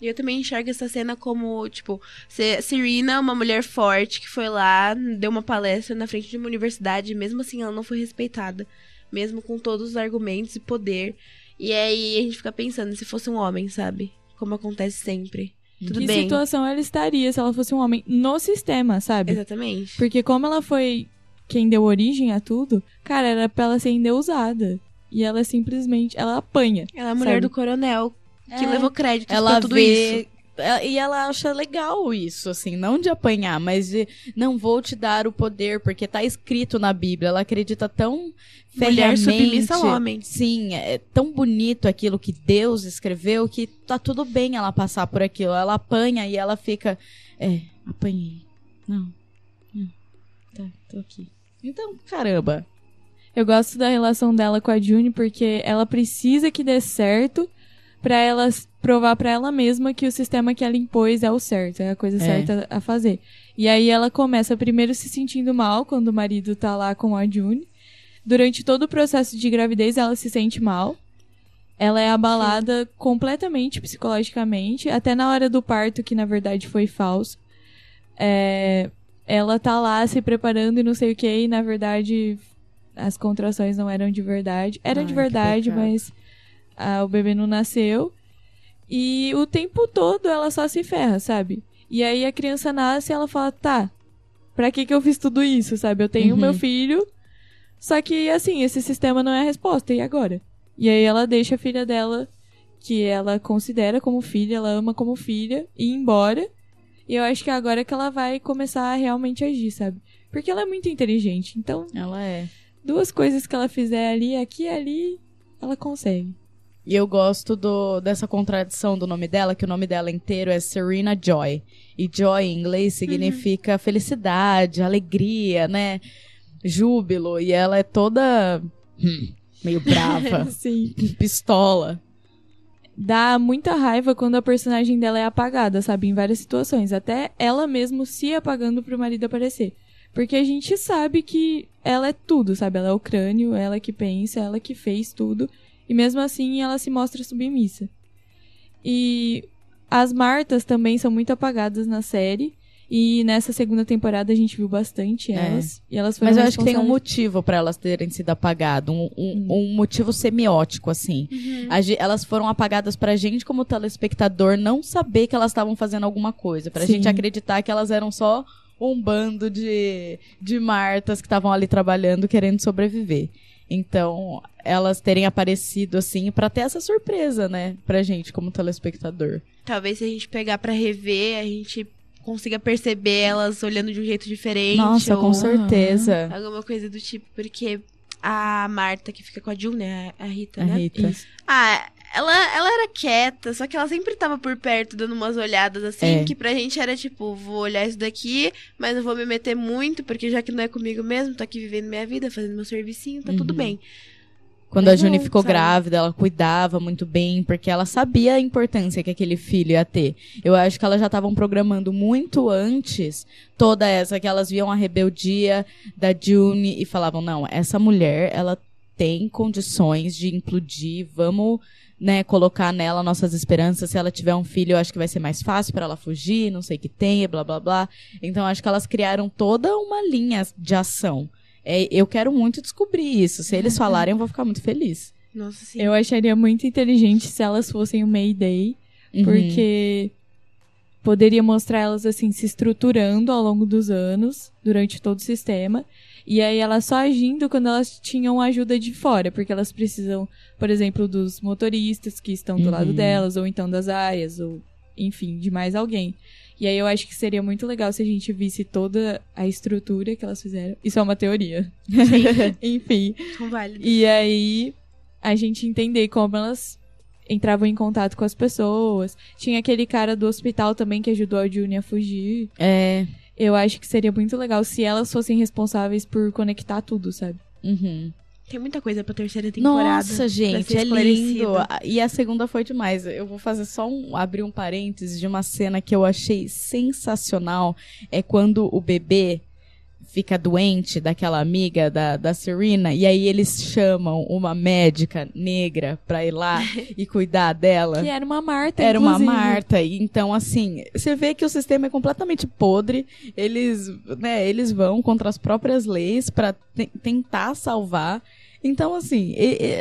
E eu também enxergo essa cena como, tipo, se- Serena, uma mulher forte que foi lá, deu uma palestra na frente de uma universidade, e mesmo assim ela não foi respeitada. Mesmo com todos os argumentos e poder. E aí a gente fica pensando, se fosse um homem, sabe? Como acontece sempre. Tudo que bem. situação ela estaria se ela fosse um homem no sistema, sabe? Exatamente. Porque como ela foi quem deu origem a tudo, cara, era pra ela ser endeusada. E ela simplesmente, ela apanha. Ela é a mulher Sabe? do coronel que É. levou crédito ela pra tudo vê isso. é, e ela acha legal isso, assim, não de apanhar, mas de não vou te dar o poder, porque tá escrito na Bíblia. Ela acredita tão Mulher submissa ao homem. Sim, é tão bonito aquilo que Deus escreveu que tá tudo bem ela passar por aquilo. Ela apanha e ela fica. É, apanhei. Não. Hum, Tá, tô aqui. Então, caramba. Eu gosto da relação dela com a June porque ela precisa que dê certo pra ela provar pra ela mesma que o sistema que ela impôs é o certo, é a coisa É. certa a fazer. E aí ela começa primeiro se sentindo mal quando o marido tá lá com a June. Durante todo o processo de gravidez ela se sente mal. Ela é abalada completamente psicologicamente, até na hora do parto, que na verdade foi falso. É, ela tá lá se preparando e não sei o que, e na verdade as contrações não eram de verdade. Eram Ai, de verdade, mas ah, o bebê não nasceu. E o tempo todo ela só se ferra, sabe? E aí a criança nasce e ela fala, tá, pra que que eu fiz tudo isso, sabe? Eu tenho Uhum. meu filho, só que assim, esse sistema não é a resposta, e agora? E aí ela deixa a filha dela, que ela considera como filha, ela ama como filha, ir embora. E eu acho que agora é que ela vai começar a realmente agir, sabe? Porque ela é muito inteligente. Então, Ela é. duas coisas que ela fizer ali, aqui e ali, ela consegue. E eu gosto do, dessa contradição do nome dela, que o nome dela inteiro é Serena Joy. E Joy em inglês significa felicidade, alegria, né? Júbilo. E ela é toda hum, meio brava, Sim. pistola. Dá muita raiva quando a personagem dela é apagada, sabe? Em várias situações. Até ela mesmo se apagando pro marido aparecer. Porque a gente sabe que ela é tudo, sabe? Ela é o crânio, ela que pensa, ela que fez tudo. E mesmo assim ela se mostra submissa. E as Martas também são muito apagadas na série. E nessa segunda temporada a gente viu bastante É. elas. E elas foram Mas eu acho que tem um motivo pra elas terem sido apagadas. Um, um, um motivo semiótico, assim. A ge- elas foram apagadas pra gente, como telespectador, não saber que elas estavam fazendo alguma coisa. Pra Sim. gente acreditar que elas eram só um bando de, de Martas que estavam ali trabalhando, querendo sobreviver. Então, elas terem aparecido assim, pra ter essa surpresa, né? Pra gente, como telespectador. Talvez se a gente pegar pra rever, a gente consiga perceber elas olhando de um jeito diferente. Nossa, com certeza. Alguma coisa do tipo, porque a Marta, que fica com a June, né? A Rita, A né? Rita. Isso. Ah, ela, ela era quieta, só que ela sempre tava por perto, dando umas olhadas assim, É. que pra gente era tipo, vou olhar isso daqui, mas não vou me meter muito, porque já que não é comigo mesmo, tô aqui vivendo minha vida, fazendo meu servicinho, tá tudo Uhum. bem. Quando Mas a Juni não, ficou sabe? grávida, ela cuidava muito bem, porque ela sabia a importância que aquele filho ia ter. Eu acho que elas já estavam programando muito antes toda essa, que elas viam a rebeldia da June e falavam, não, essa mulher, ela tem condições de implodir, vamos, né, colocar nela nossas esperanças. Se ela tiver um filho, eu acho que vai ser mais fácil para ela fugir, não sei o que tem, blá blá blá. Então acho que elas criaram toda uma linha de ação. É, eu quero muito descobrir isso. Se eles falarem, eu vou ficar muito feliz. Nossa, sim. Eu acharia muito inteligente se elas fossem o Mayday. Uhum. porque poderia mostrar elas assim se estruturando ao longo dos anos durante todo o sistema e aí elas só agindo quando elas tinham ajuda de fora porque elas precisam por exemplo dos motoristas que estão do Uhum. lado delas ou então das aias ou enfim de mais alguém e aí eu acho que seria muito legal se a gente visse toda a estrutura que elas fizeram isso é uma teoria enfim e aí a gente entender como elas entravam em contato com as pessoas. Tinha aquele cara do hospital também que ajudou a Juni a fugir. É. Eu acho que seria muito legal se elas fossem responsáveis por conectar tudo, sabe? Uhum. Tem muita coisa pra terceira temporada. Nossa, gente, ser é lindo. E a segunda foi demais. Eu vou fazer só um abrir um parênteses de uma cena que eu achei sensacional. É quando o bebê fica doente daquela amiga da, da Serena e aí eles chamam uma médica negra pra ir lá e cuidar dela. Que era uma Marta, Era uma inclusive. Marta, e então assim, você vê que o sistema é completamente podre. Eles, né, eles vão contra as próprias leis para tentar salvar. Então assim,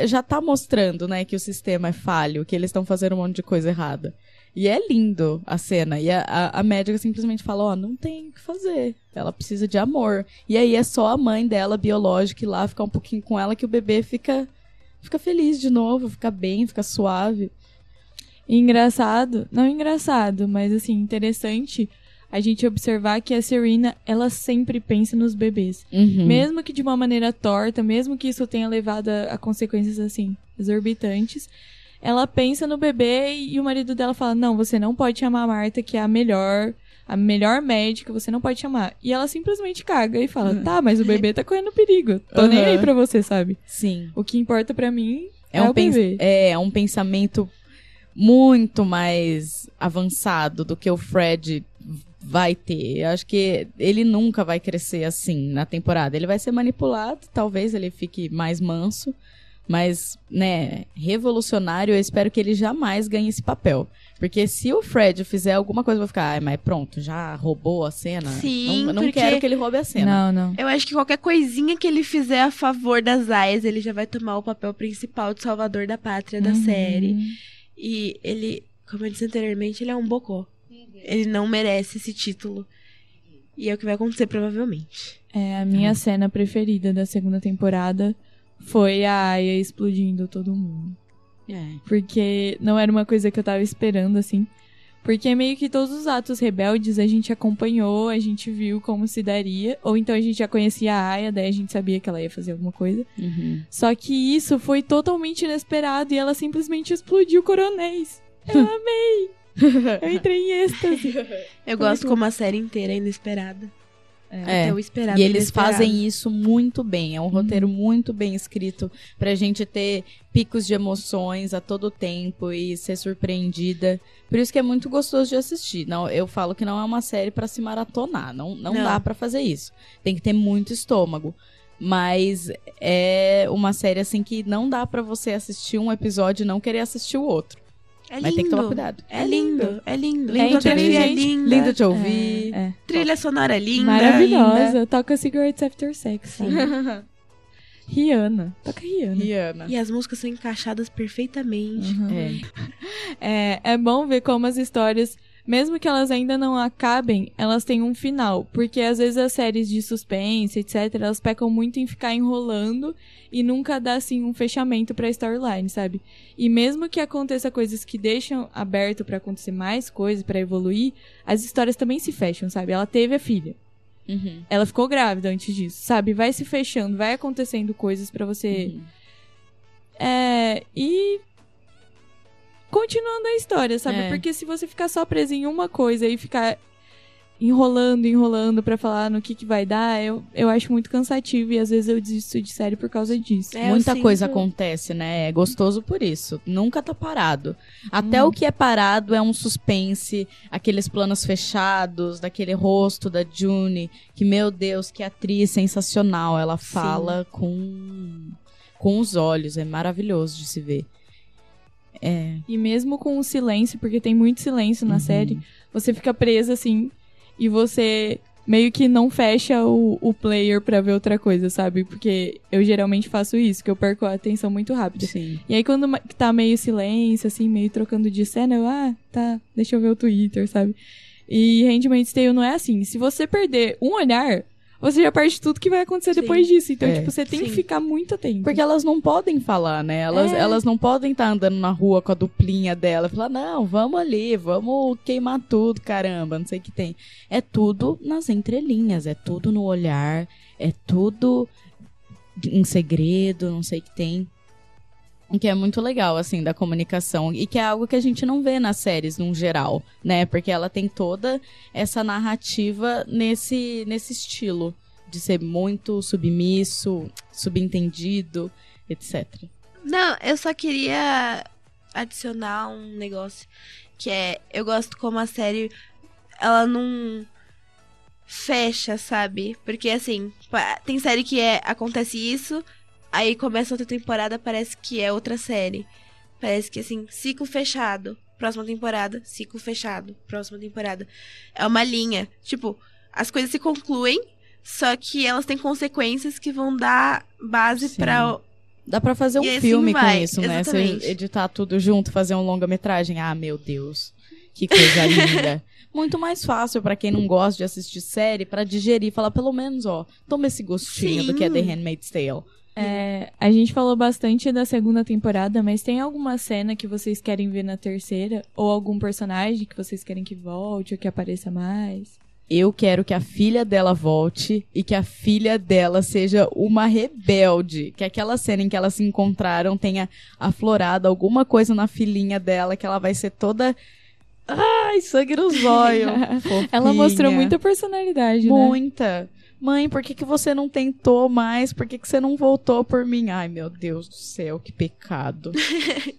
já tá mostrando, né, que o sistema é falho, que eles estão fazendo um monte de coisa errada. E é lindo a cena. E a, a, a médica simplesmente fala, ó, não tem o que fazer. Ela precisa de amor. E aí é só a mãe dela, biológica, ir lá ficar um pouquinho com ela que o bebê fica fica feliz de novo, fica bem, fica suave. Engraçado, não engraçado, mas assim, interessante a gente observar que a Serena, ela sempre pensa nos bebês. Uhum. Mesmo que de uma maneira torta, mesmo que isso tenha levado a, a consequências assim, exorbitantes, ela pensa no bebê e o marido dela fala: Não, você não pode chamar a Marta, que é a melhor, a melhor médica, você não pode chamar. E ela simplesmente caga e fala: Tá, mas o bebê tá correndo perigo. Tô nem Uhum. aí pra você, sabe? Sim. O que importa pra mim é, É um, o pens- bebê. é, é um pensamento muito mais avançado do que o Fred vai ter. Eu acho que ele nunca vai crescer assim na temporada. Ele vai ser manipulado, talvez ele fique mais manso, mas, né, revolucionário, eu espero que ele jamais ganhe esse papel. Porque se o Fred fizer alguma coisa, eu vou ficar, ai, mas pronto, já roubou a cena. Sim, não, não porque- quero que ele roube a cena. Não, não. Eu acho que qualquer coisinha que ele fizer a favor das aias, ele já vai tomar o papel principal de salvador da pátria da Uhum. série. E ele, como eu disse anteriormente, ele é um bocó. Ele não merece esse título. E é o que vai acontecer, provavelmente. É, a minha cena preferida da segunda temporada foi a Aya explodindo todo mundo. É. Porque não era uma coisa que eu tava esperando, assim. Porque meio que todos os atos rebeldes a gente acompanhou, a gente viu como se daria. Ou então a gente já conhecia a Aya, daí a gente sabia que ela ia fazer alguma coisa. Uhum. Só que isso foi totalmente inesperado e ela simplesmente explodiu coronéis. Eu amei! Eu entrei em êxtase. Eu gosto muito como a série inteira é inesperada. É. Até o esperado. E é eles inesperado. fazem isso muito bem. É um roteiro muito bem escrito pra gente ter picos de emoções a todo tempo e ser surpreendida. Por isso que é muito gostoso de assistir. Não, eu falo que não é uma série pra se maratonar. Não, não, Não. dá pra fazer isso. Tem que ter muito estômago. Mas é uma série assim que não dá pra você assistir um episódio e não querer assistir o outro. É lindo. Mas tem que tomar cuidado. É lindo, é lindo. Lindo Fotografia também. linda. Lindo de ouvir. É, é. Trilha sonora linda. Maravilhosa. Toca Cigarettes After Sex? Rihanna. Toca Rihanna. Rihanna. E as músicas são encaixadas perfeitamente. Uhum. É. É, é bom ver como as histórias, mesmo que elas ainda não acabem, elas têm um final. Porque às vezes as séries de suspense, etc., elas pecam muito em ficar enrolando e nunca dá, assim, um fechamento pra storyline, sabe? E mesmo que aconteça coisas que deixam aberto pra acontecer mais coisas, pra evoluir, as histórias também se fecham, sabe? Ela teve a filha. Uhum. Ela ficou grávida antes disso, sabe? Vai se fechando, vai acontecendo coisas pra você Uhum. é, e continuando a história, sabe? É. Porque se você ficar só preso em uma coisa e ficar enrolando, enrolando pra falar no que, que vai dar, eu, eu acho muito cansativo e às vezes eu desisto de série por causa disso. É, Muita sinto- coisa acontece, né? É gostoso por isso. Nunca tá parado. Até Uhum. o que é parado é um suspense, aqueles planos fechados, daquele rosto da June, que, meu Deus, que atriz sensacional. Ela fala com, com os olhos, é maravilhoso de se ver. É. E mesmo com o silêncio, porque tem muito silêncio na Uhum. série, você fica presa assim e você meio que não fecha o, o player pra ver outra coisa, sabe? Porque eu geralmente faço isso, que eu perco a atenção muito rápido. Sim. E aí, quando tá meio silêncio, assim, meio trocando de cena, eu, ah, tá, deixa eu ver o Twitter, sabe? E Handmaid's Tale não é assim. Se você perder um olhar, você já perde tudo que vai acontecer Sim. depois disso. Então, É. tipo, você tem que Sim. ficar muito atento. Porque elas não podem falar, né? Elas, É. elas não podem estar andando na rua com a duplinha dela. Falar, não, vamos ali, vamos queimar tudo, caramba, não sei o que tem. É tudo nas entrelinhas, é tudo no olhar, é tudo em segredo, não sei o que tem. Que é muito legal, assim, da comunicação. E que é algo que a gente não vê nas séries, num geral, né? Porque ela tem toda essa narrativa nesse, nesse estilo. De ser muito submisso, subentendido, etc. Não, eu só queria adicionar um negócio que é, eu gosto como a série ela não fecha, sabe? Porque assim, tem série que é acontece isso, aí começa outra temporada, parece que é outra série. Parece que assim, ciclo fechado, próxima temporada, ciclo fechado, próxima temporada. É uma linha, tipo, as coisas se concluem, só que elas têm consequências que vão dar base Sim. pra Dá pra fazer um E assim filme com vai, isso, né? exatamente. Você editar tudo junto, fazer um longa-metragem. Ah, meu Deus. Que coisa linda. Muito mais fácil pra quem não gosta de assistir série, pra digerir. Falar, pelo menos, ó, toma esse gostinho do que é The Sim. Handmaid's Tale. É, a gente falou bastante da segunda temporada, mas tem alguma cena que vocês querem ver na terceira? Ou algum personagem que vocês querem que volte ou que apareça mais? Eu quero que a filha dela volte e que a filha dela seja uma rebelde. Que aquela cena em que elas se encontraram tenha aflorado alguma coisa na filhinha dela, que ela vai ser toda. Ai, sangue nos olhos. Ela mostrou muita personalidade, né? Muita. Mãe, por que, que você não tentou mais? Por que, que você não voltou por mim? Ai, meu Deus do céu, que pecado.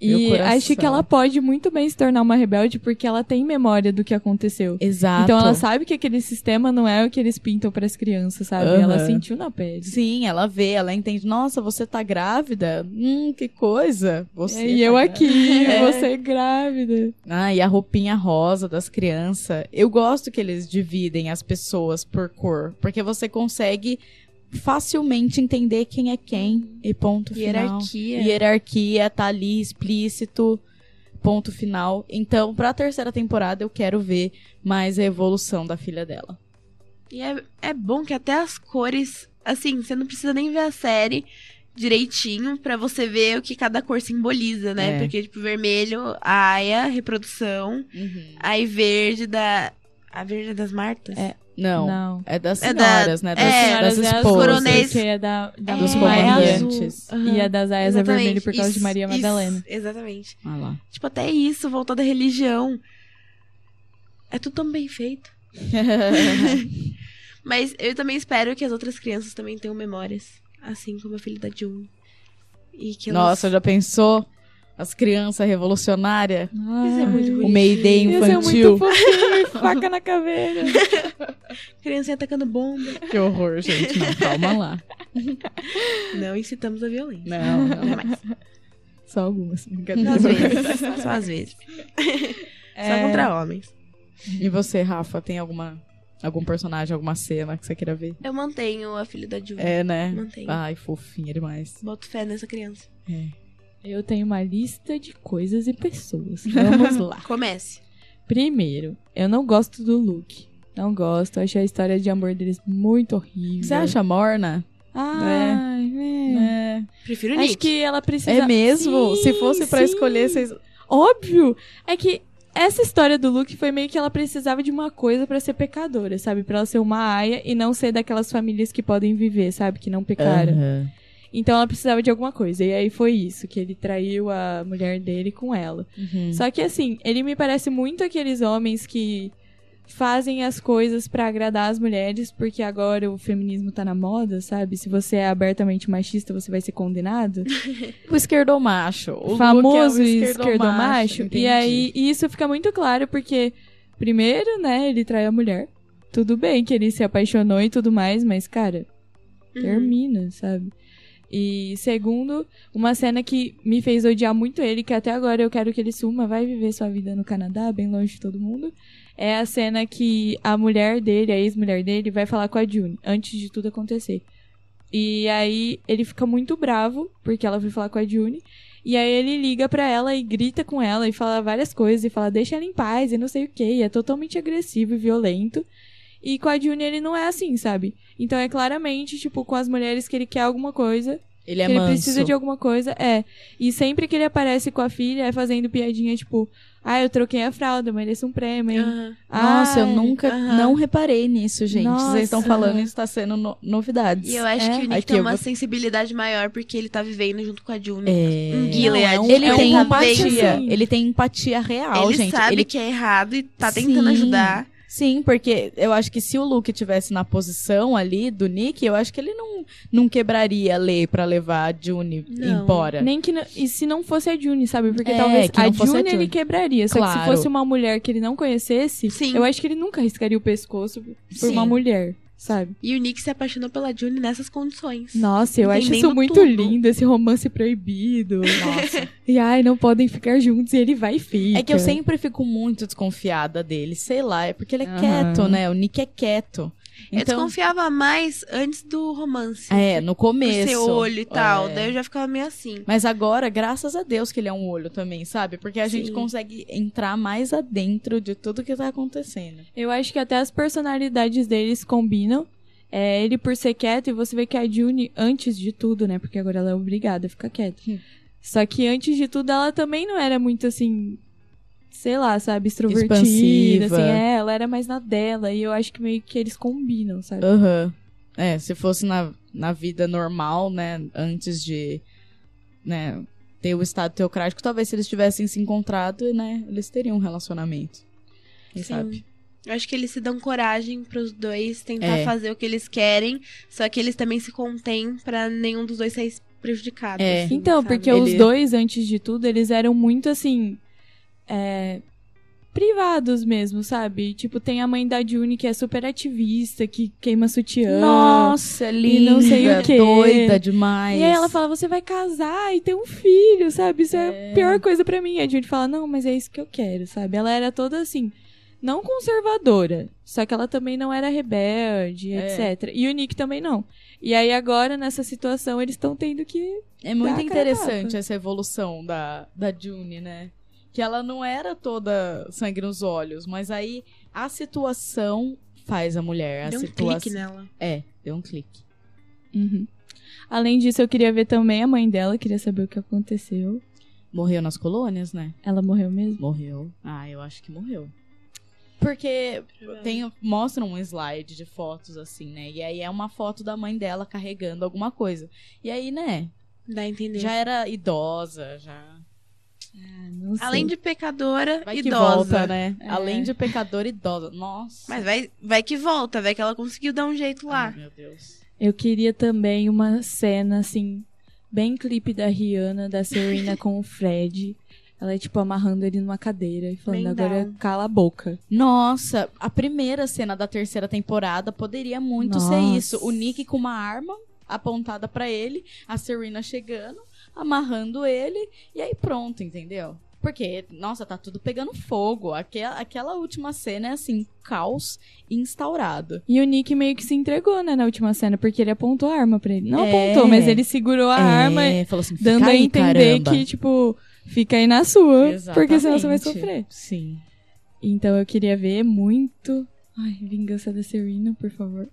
E acho que ela pode muito bem se tornar uma rebelde porque ela tem memória do que aconteceu. Exato. Então ela sabe que aquele sistema não é o que eles pintam pras crianças, sabe? Ela Aham. sentiu na pele. Sim, ela vê, ela entende. Nossa, você tá grávida? Hum, que coisa. Você e tá eu grávida. aqui, É. você grávida. Ah, e a roupinha rosa das crianças. Eu gosto que eles dividem as pessoas por cor, porque você consegue facilmente entender quem é quem e ponto final. Hierarquia. Hierarquia tá ali explícito, ponto final. Então, pra terceira temporada eu quero ver mais a evolução da filha dela. E é, é bom que até as cores, assim, você não precisa nem ver a série direitinho pra você ver o que cada cor simboliza, né? É. Porque, tipo, vermelho, a Aya, reprodução. Aí verde da. A verde é das Martas? É. Não, Não. é das É da- senhoras, né? Das, é, das Senhoras é esposas. coronéis. Que é da, da Dos É, Maria comandantes. azul. E a das Aias é Exatamente, vermelho por causa de isso, Maria isso, Madalena. exatamente. Ah lá. Tipo, até isso, voltou da religião. É tudo tão bem feito. Mas eu também espero que as outras crianças também tenham memórias. Assim como a filha da June. E que elas... Nossa, já pensou? As crianças revolucionárias? Isso é muito O bonitinho. Mayday Ia ser infantil. muito fofinho, faca na caveira. Criança atacando bomba. Que horror, gente. Não, calma lá. Não incitamos a violência. Não, não. Jamais. Só algumas. Só às vezes. Só às vezes. Só É, contra homens. E você, Rafa, tem alguma algum personagem, alguma cena que você queira ver? Eu mantenho a filha da June. É, né? Mantenho. Ai, fofinha demais. Boto fé nessa criança. Eu tenho uma lista de coisas e pessoas. Vamos lá. Comece. Primeiro, eu não gosto do Luke. Não gosto. Achei a história de amor deles muito horrível. Você acha morna? Ai, é. É. Prefiro Nick. Acho que ela precisa. É mesmo? Sim, Se fosse pra sim. escolher, vocês. Óbvio! É que essa história do Luke foi meio que ela precisava de uma coisa pra ser pecadora, sabe? Pra ela ser uma aia e não ser daquelas famílias que podem viver, sabe? Que não pecaram. Aham. Então ela precisava de alguma coisa. E aí foi isso, que ele traiu a mulher dele com ela. Uhum. Só que assim, ele me parece muito aqueles homens que fazem as coisas pra agradar as mulheres, porque agora o feminismo tá na moda, sabe? Se você é abertamente machista, você vai ser condenado. O esquerdomacho. O Luke é famoso o esquerdomacho. E aí, e isso fica muito claro porque, primeiro, né, ele trai a mulher. Tudo bem que ele se apaixonou e tudo mais, mas, cara, Uhum. termina, sabe? E segundo, uma cena que me fez odiar muito ele, que até agora eu quero que ele suma, vai viver sua vida no Canadá, bem longe de todo mundo. É a cena que a mulher dele, a ex-mulher dele, vai falar com a June, antes de tudo acontecer. E aí ele fica muito bravo, porque ela foi falar com a June. E aí ele liga pra ela e grita com ela e fala várias coisas e fala, deixa ela em paz e não sei o que. E é totalmente agressivo e violento. E com a June ele não é assim, sabe? Então é claramente, tipo, com as mulheres que ele quer alguma coisa, Ele é que ele manso. precisa de alguma coisa, é. E sempre que ele aparece com a filha, é fazendo piadinha, tipo, ah, eu troquei a fralda, mereço um prêmio, hein? Aham. Nossa, eu Ai, nunca aham. não reparei nisso, gente. Nossa. Vocês estão falando isso tá sendo no- novidades. E eu acho É. que o Nick Aqui tem uma vou- sensibilidade maior porque ele tá vivendo junto com a June. É... Um Gilead. É um- Ele é um tem empatia. assim. Ele tem empatia real, ele gente. sabe ele que é errado e tá tentando Sim. ajudar. Sim, porque eu acho que se o Luke tivesse na posição ali do Nick, eu acho que ele não, não quebraria a lei pra levar a June Não. embora. Nem que. não- E se não fosse a June, sabe? Porque É, talvez que a fosse a June, June. ele quebraria. Só que Claro. se fosse uma mulher que ele não conhecesse, Sim. eu acho que ele nunca arriscaria o pescoço por Sim. uma mulher, sabe? E o Nick se apaixonou pela June nessas condições. Nossa, eu acho isso muito tudo. lindo, esse romance proibido. Nossa. E ai, não podem ficar juntos e ele vai e fica. É que eu sempre fico muito desconfiada dele. Sei lá, é porque ele é Aham. quieto, né? O Nick é quieto. Eu Então, desconfiava mais antes do romance. é, no Por começo. ser olho e tal. É. Daí eu já ficava meio assim. Mas agora, graças a Deus que ele é um olho também, sabe? Porque a gente Sim. consegue entrar mais adentro de tudo que tá acontecendo. Eu acho que até as personalidades deles combinam. é ele por ser quieto e você vê que a June, antes de tudo, né? Porque agora ela é obrigada a ficar quieta. Hum. Só que antes de tudo, ela também não era muito assim. Sei lá, sabe, extrovertida, Expansiva. assim, é, ela era mais na dela, e eu acho que meio que eles combinam, sabe? Aham. É, se fosse na, na vida normal, né, antes de, né, ter o estado teocrático, talvez se eles tivessem se encontrado, né, eles teriam um relacionamento. Quem Sim. sabe? Eu acho que eles se dão coragem pros dois tentar É. fazer o que eles querem, só que eles também se contêm pra nenhum dos dois sair prejudicado. É. assim, Então, sabe? porque Ele- os dois, antes de tudo, eles eram muito assim. É, privados mesmo, sabe? Tipo, tem a mãe da June que é super ativista, que queima sutiã. Nossa, linda, não sei o quê. doida demais. E aí ela fala, você vai casar e ter um filho, sabe? Isso é, É. a pior coisa pra mim. A June fala, não, mas é isso que eu quero, sabe? Ela era toda assim, não conservadora, só que ela também não era rebelde, É. etc. E o Nick também não. E aí agora, nessa situação, eles estão tendo que... É muito interessante essa evolução da, da June, né? Que ela não era toda sangue nos olhos, mas aí a situação faz a mulher. A Deu um situação... clique nela. É, deu um clique. Uhum. Além disso, eu queria ver também a mãe dela, queria saber o que aconteceu. Morreu nas colônias, né? Ela morreu mesmo? Morreu. Ah, eu acho que morreu. Porque tem, mostra um slide de fotos assim, né? E aí é uma foto da mãe dela carregando alguma coisa. E aí, né? Dá a entender. Já era idosa, já. Ah, não sei. Além de pecadora, Vai que idosa. volta, né? É. Além de pecadora idosa. Nossa. Mas vai, vai que volta, vai que ela conseguiu dar um jeito lá. Ai, meu Deus. Eu queria também uma cena, assim, bem clipe da Rihanna, da Serena com o Fred. Ela, tipo, amarrando ele numa cadeira e falando, Bem agora down. cala a boca. Nossa, a primeira cena da terceira temporada poderia muito ser Nossa. isso. O Nick com uma arma apontada pra ele, a Serena chegando, amarrando ele, e aí pronto, entendeu? Porque, nossa, tá tudo pegando fogo. Aquela, aquela última cena é assim, caos instaurado. E o Nick meio que se entregou, né, na última cena, porque ele apontou a arma pra ele. Não É. apontou, mas ele segurou a arma, É, falou assim, dando "Fica a aí, entender caramba." que, tipo, fica aí na sua, porque senão você vai Exatamente. sofrer. Sim. Então eu queria ver muito. Ai, Vingança da Serena, por favor.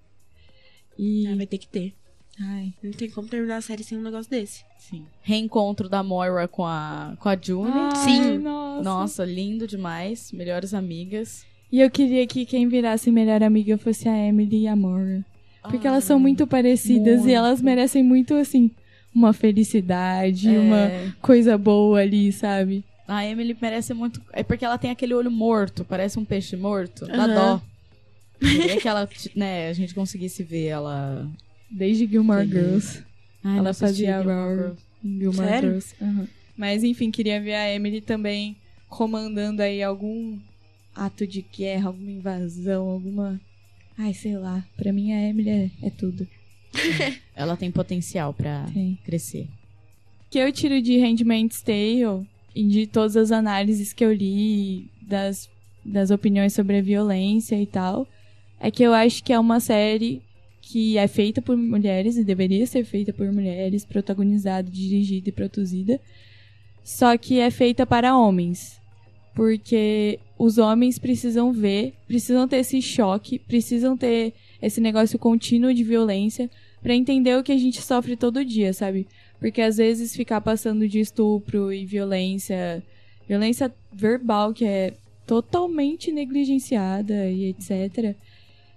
E. Ah, vai ter que ter. Ai. Não tem como terminar a série sem um negócio desse. Sim. Reencontro da Moira com a, com a June. Ai, Sim. Nossa. Nossa, lindo demais. Melhores amigas. E eu queria que quem virasse melhor amiga fosse a Emily e a Mora. Porque elas são muito parecidas muito. e elas merecem muito, assim, uma felicidade, É. uma coisa boa ali, sabe? A Emily merece muito. É porque ela tem aquele olho morto, parece um peixe morto. Dá Aham. dó. Queria que ela, né, a gente conseguisse ver ela. Desde Gilmore. Girls. Ai, Ela fazia a Gilmore Rory. Girls. Em Gilmore Sério? Girls. Aham. Mas enfim, queria ver a Emily também comandando aí algum ato de guerra, alguma invasão, alguma. Ai, sei lá. Pra mim a Emily é, é tudo. Ela tem potencial pra Tem. crescer. O que eu tiro de Handmaid's Tale e de todas as análises que eu li, das, das opiniões sobre a violência e tal, é que eu acho que é uma série que é feita por mulheres e deveria ser feita por mulheres, protagonizada, dirigida e produzida, só que é feita para homens. Porque os homens precisam ver, precisam ter esse choque, precisam ter esse negócio contínuo de violência pra entender o que a gente sofre todo dia, sabe? Porque às vezes ficar passando de estupro e violência, violência verbal que é totalmente negligenciada e etc,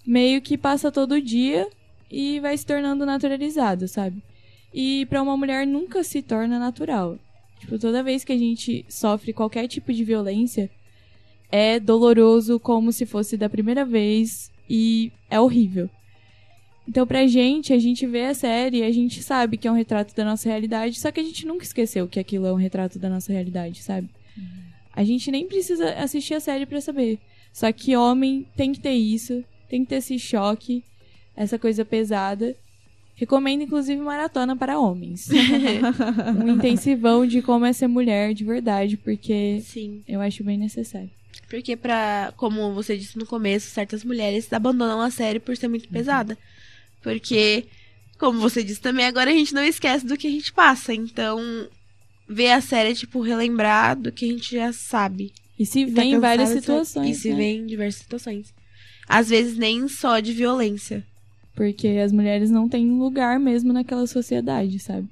meio que passa todo dia e vai se tornando naturalizado, sabe? E pra uma mulher nunca se torna natural. Tipo, toda vez que a gente sofre qualquer tipo de violência, é doloroso como se fosse da primeira vez e é horrível. Então, pra gente, a gente vê a série, a gente sabe que é um retrato da nossa realidade, só que a gente nunca esqueceu que aquilo é um retrato da nossa realidade, sabe? A gente nem precisa assistir a série pra saber. Só que homem tem que ter isso, tem que ter esse choque, essa coisa pesada. Recomendo, inclusive, maratona para homens. um intensivão de como é ser mulher de verdade, porque Sim. eu acho bem necessário. Porque pra, como você disse no começo, certas mulheres abandonam a série por ser muito pesada. Porque, como você disse também, agora a gente não esquece do que a gente passa. Então, ver a série é tipo relembrar do que a gente já sabe. E se Tá vem em várias situações. E se né? vem em diversas situações. Às vezes nem só de violência. Porque as mulheres não têm lugar mesmo naquela sociedade, sabe?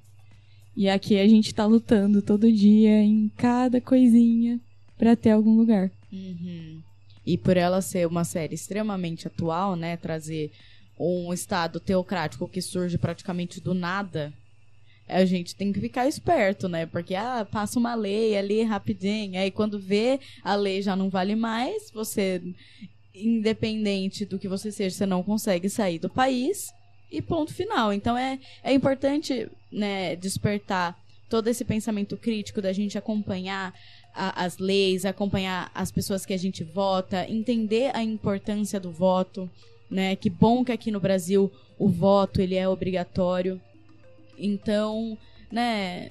E aqui a gente tá lutando todo dia em cada coisinha pra ter algum lugar. Uhum. E por ela ser uma série extremamente atual, né? Trazer um estado teocrático que surge praticamente do nada, a gente tem que ficar esperto, né? Porque, ah, passa uma lei ali rapidinho, aí quando vê, a lei já não vale mais, você, independente do que você seja, você não consegue sair do país, e ponto final. Então é, é importante, né, despertar todo esse pensamento crítico da gente acompanhar a, as leis, acompanhar as pessoas que a gente vota, entender a importância do voto, né? Que bom que aqui no Brasil o voto ele é obrigatório. Então, né,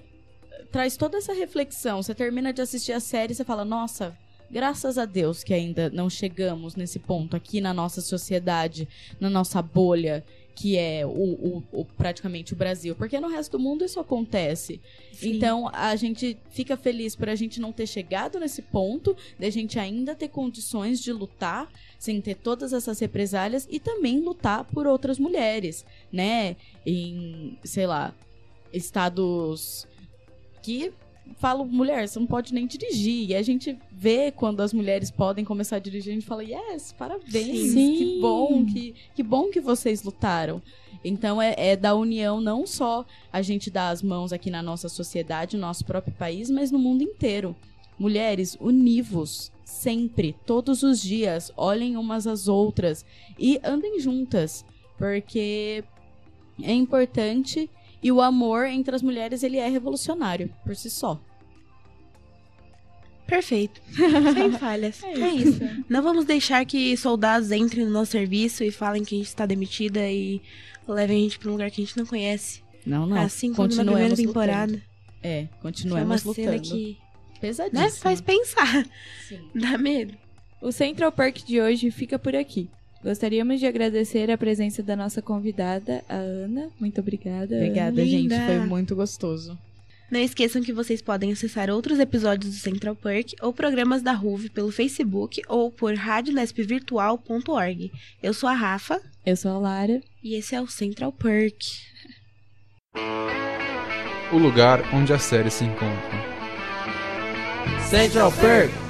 traz toda essa reflexão. Você termina de assistir a série e você fala: "Nossa, graças a Deus que ainda não chegamos nesse ponto aqui na nossa sociedade, na nossa bolha, que é o, o, o, praticamente o Brasil, porque no resto do mundo isso acontece. Sim. Então a gente fica feliz por a gente não ter chegado nesse ponto, de a gente ainda ter condições de lutar sem ter todas essas represálias e também lutar por outras mulheres, né? Em, sei lá, estados que falo, mulher, você não pode nem dirigir. E a gente vê quando as mulheres podem começar a dirigir, a gente fala, yes, parabéns, Sim. que bom, que, que bom que vocês lutaram. Então é, é, da união não só a gente dar as mãos aqui na nossa sociedade, no nosso próprio país, mas no mundo inteiro. Mulheres, univos, sempre, todos os dias, olhem umas às outras e andem juntas, porque é importante e o amor entre as mulheres, ele é revolucionário por si só. Perfeito. Sem falhas. É, é isso. Não vamos deixar que soldados entrem no nosso serviço e falem que a gente está demitida e levem a gente para um lugar que a gente não conhece. Não, não. Assim como na primeira temporada. Lutando. É, continuamos Foi uma lutando. Cena que Pesadíssima. Né? Faz pensar. Sim. Dá medo. O Central Park de hoje fica por aqui. Gostaríamos de agradecer a presença da nossa convidada, a Ana. Muito obrigada. Obrigada, Ana. gente. Foi muito gostoso. Não esqueçam que vocês podem acessar outros episódios do Central Perk ou programas da RUV pelo Facebook ou por radionespvirtual.org. Eu sou a Rafa. Eu sou a Lara. E esse é o Central Perk. O lugar onde a série se encontra. Central Perk!